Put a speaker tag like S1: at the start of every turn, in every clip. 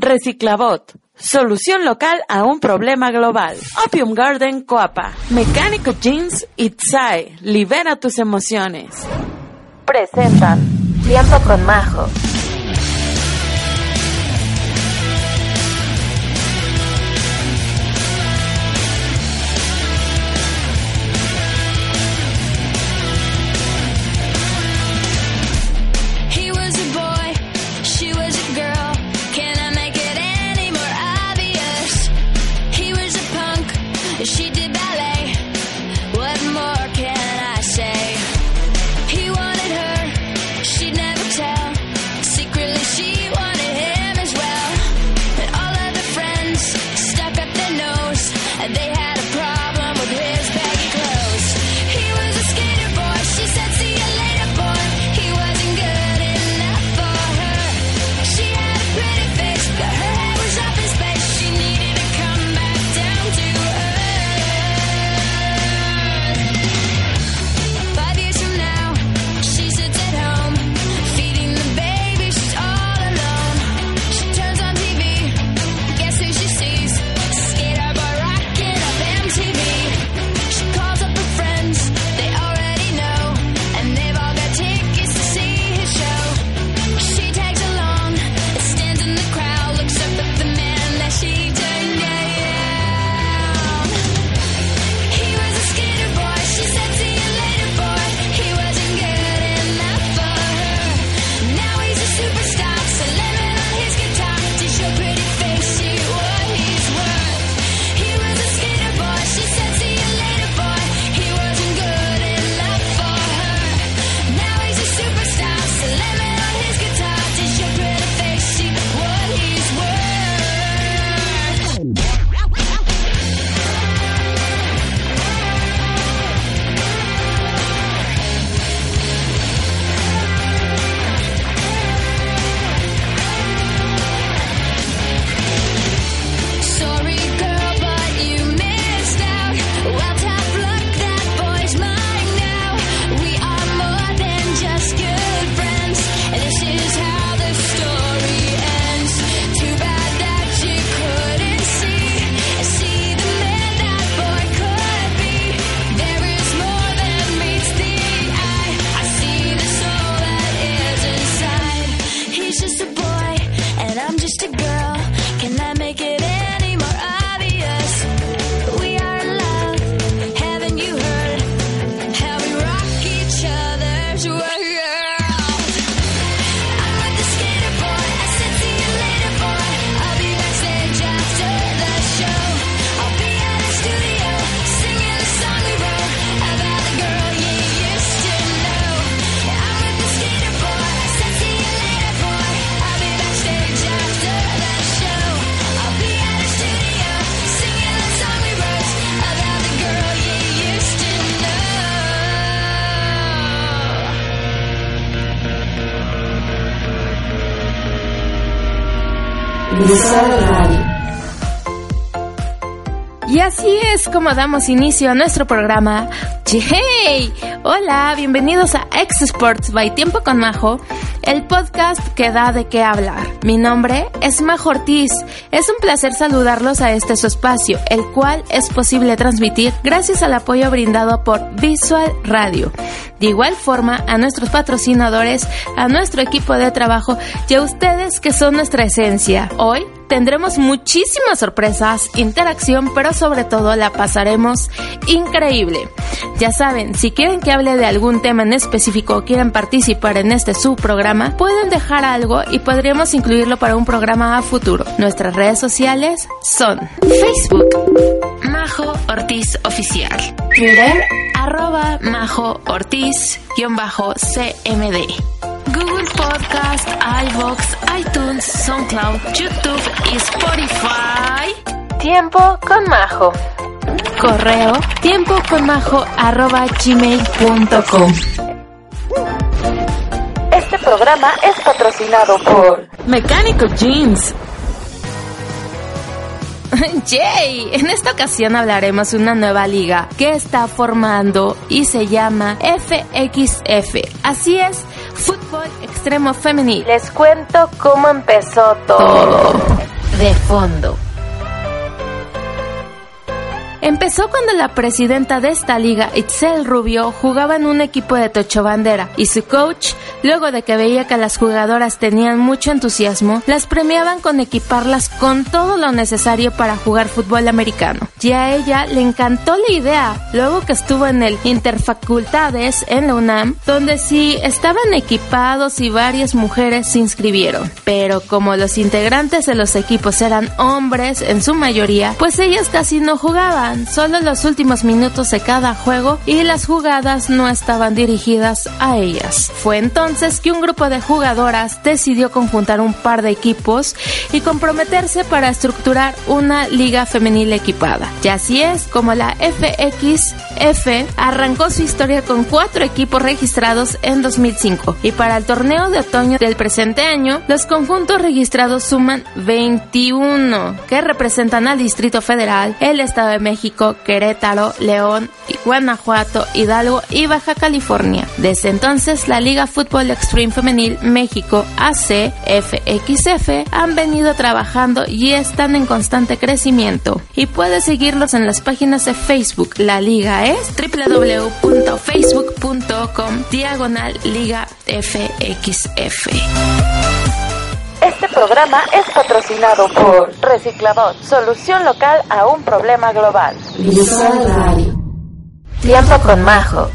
S1: Reciclabot. Solución local a un problema global. Opium Garden Coapa. Mecánico Jeans y Tsai. Libera tus emociones.
S2: Presentan Tiempo con Majo.
S3: Y así es como damos inicio a nuestro programa. ¡Hey! Hola, bienvenidos a X Sports by Tiempo con Majo, el podcast que da de qué hablar. Mi nombre es Majo Ortiz. Es un placer saludarlos a este su espacio, el cual es posible transmitir gracias al apoyo brindado por Visual Radio. De igual forma, a nuestros patrocinadores, a nuestro equipo de trabajo y a ustedes que son nuestra esencia. Hoy tendremos muchísimas sorpresas, interacción, pero sobre todo la pasaremos increíble. Ya saben, si quieren que hable de algún tema en específico o quieren participar en este su programa, pueden dejar algo y podríamos incluirlo para un programa a futuro. Nuestras redes sociales son Facebook, Majo Ortiz Oficial, Twitter, arroba Majo Ortiz, bajo CMD. Google Podcast, iVoox, iTunes, SoundCloud, YouTube y Spotify.
S2: Tiempo con Majo.
S3: Correo tiempo con majo arroba gmail.com.
S2: Este programa es patrocinado por
S1: Mecánico Jeans.
S3: Yay! En esta ocasión hablaremos de una nueva liga que está formando y se llama FXF. Así es, Fútbol Extremo Femenil.
S2: Les cuento cómo empezó todo. de fondo.
S3: Empezó cuando la presidenta de esta liga, Itzel Rubio, jugaba en un equipo de Tocho Bandera y su coach, luego de que veía que las jugadoras tenían mucho entusiasmo, las premiaban con equiparlas con todo lo necesario para jugar fútbol americano. Y a ella le encantó la idea, luego que estuvo en el Interfacultades en la UNAM, donde sí estaban equipados y varias mujeres se inscribieron. Pero como los integrantes de los equipos eran hombres en su mayoría, pues ellas casi no jugaban solo los últimos minutos de cada juego y las jugadas no estaban dirigidas a ellas. Fue entonces que un grupo de jugadoras decidió conjuntar un par de equipos y comprometerse para estructurar una liga femenil equipada. Y así es como la FXF arrancó su historia con cuatro equipos registrados en 2005 y para el torneo de otoño del presente año los conjuntos registrados suman 21 que representan al Distrito Federal, el Estado de México, México, Querétaro, León, Guanajuato, Hidalgo y Baja California. Desde entonces, la Liga Fútbol Extreme Femenil México AC, FXF, han venido trabajando y están en constante crecimiento. Y puedes seguirlos en las páginas de Facebook. La liga es www.facebook.com diagonal Liga FXF.
S2: Este programa es patrocinado por Reciclador, solución local a un problema global. Tiempo con Majo.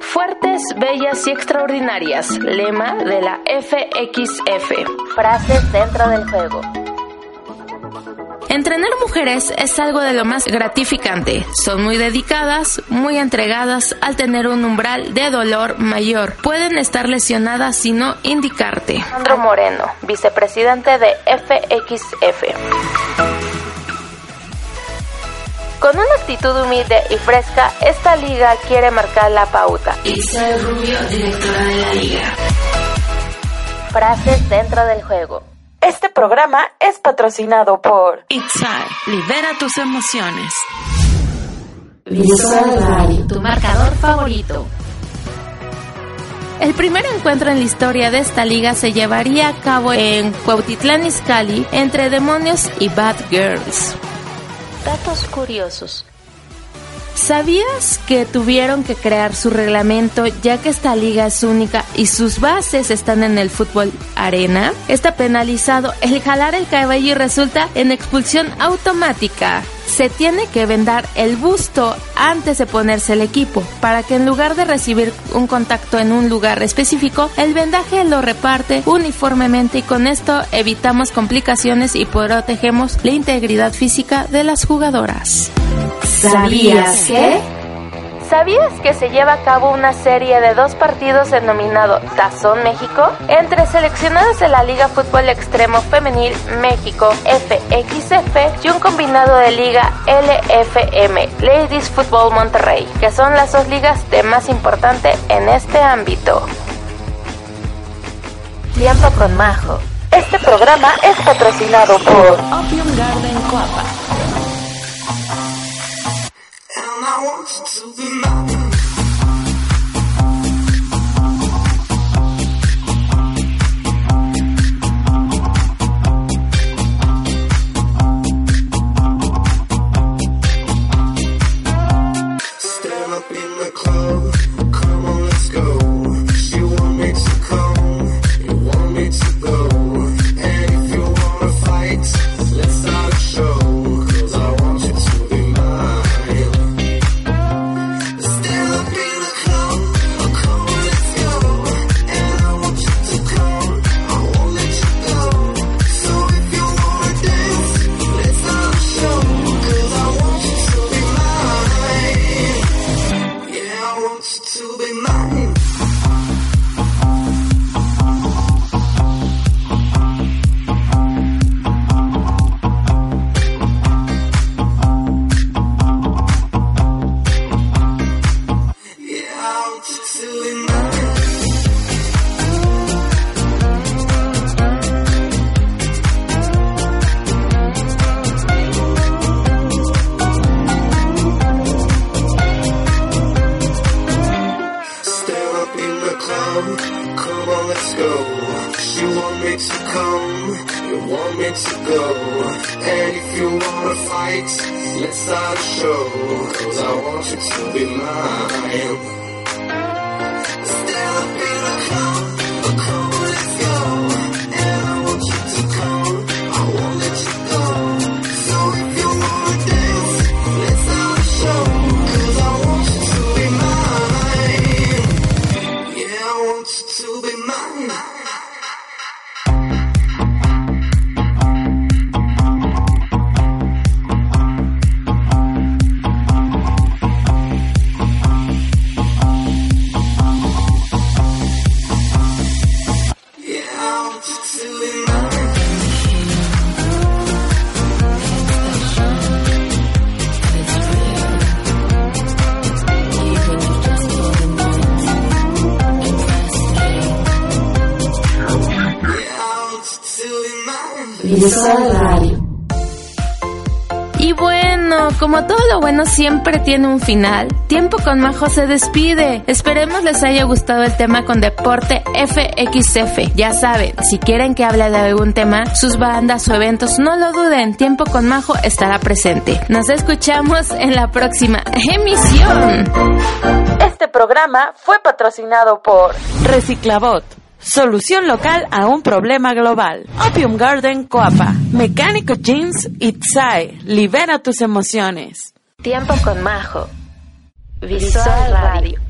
S3: Fuertes, bellas y extraordinarias. Lema de la FXF.
S2: Frases dentro del juego.
S3: Entrenar mujeres es algo de lo más gratificante. Son muy dedicadas, muy entregadas al tener un umbral de dolor mayor. Pueden estar lesionadas si no indicarte.
S2: Sandro Moreno, vicepresidente de FXF. Con una actitud humilde y fresca, esta liga quiere marcar la pauta.
S3: Isabel Rubio, directora de la liga.
S2: Frases dentro del juego. Este programa es patrocinado por
S1: Itzai, libera tus emociones.
S2: tu marcador favorito.
S3: El primer encuentro en la historia de esta liga se llevaría a cabo en Cuautitlán Izcalli entre Demonios y Bad Girls.
S2: Datos curiosos.
S3: ¿Sabías que tuvieron que crear su reglamento ya que esta liga es única y sus bases están en el fútbol arena? Está penalizado el jalar el cabello y resulta en expulsión automática. Se tiene que vendar el busto antes de ponerse el equipo para que en lugar de recibir un contacto en un lugar específico, el vendaje lo reparte uniformemente y con esto evitamos complicaciones y protegemos la integridad física de las jugadoras.
S2: ¿Sabías que? ¿Sabías que se lleva a cabo una serie de dos partidos denominado Tazón México? Entre seleccionados de la Liga Fútbol Extremo Femenil México FXF y un combinado de Liga LFM Ladies Football Monterrey, que son las dos ligas de más importante en este ámbito. Tiempo con Majo. Este programa es patrocinado por
S1: Opium Garden Coapa.
S4: belongs to the night. come, come on, let's go. You want me to come, you want me to go. And if you wanna fight, let's start a show. Cause I want you to be mine.
S1: Visual Radio.
S3: Y bueno, como todo lo bueno siempre tiene un final, Tiempo con Majo se despide. Esperemos les haya gustado el tema con Deporte FXF. Ya saben, si quieren que hable de algún tema, sus bandas o eventos, no lo duden, Tiempo con Majo estará presente. Nos escuchamos en la próxima emisión.
S2: Este programa fue patrocinado por
S1: Reciclabot. Solución local a un problema global. Opium Garden Coapa. Mecánico Jeans Itzai. Libera tus emociones.
S2: Tiempo con Majo. Visual Radio.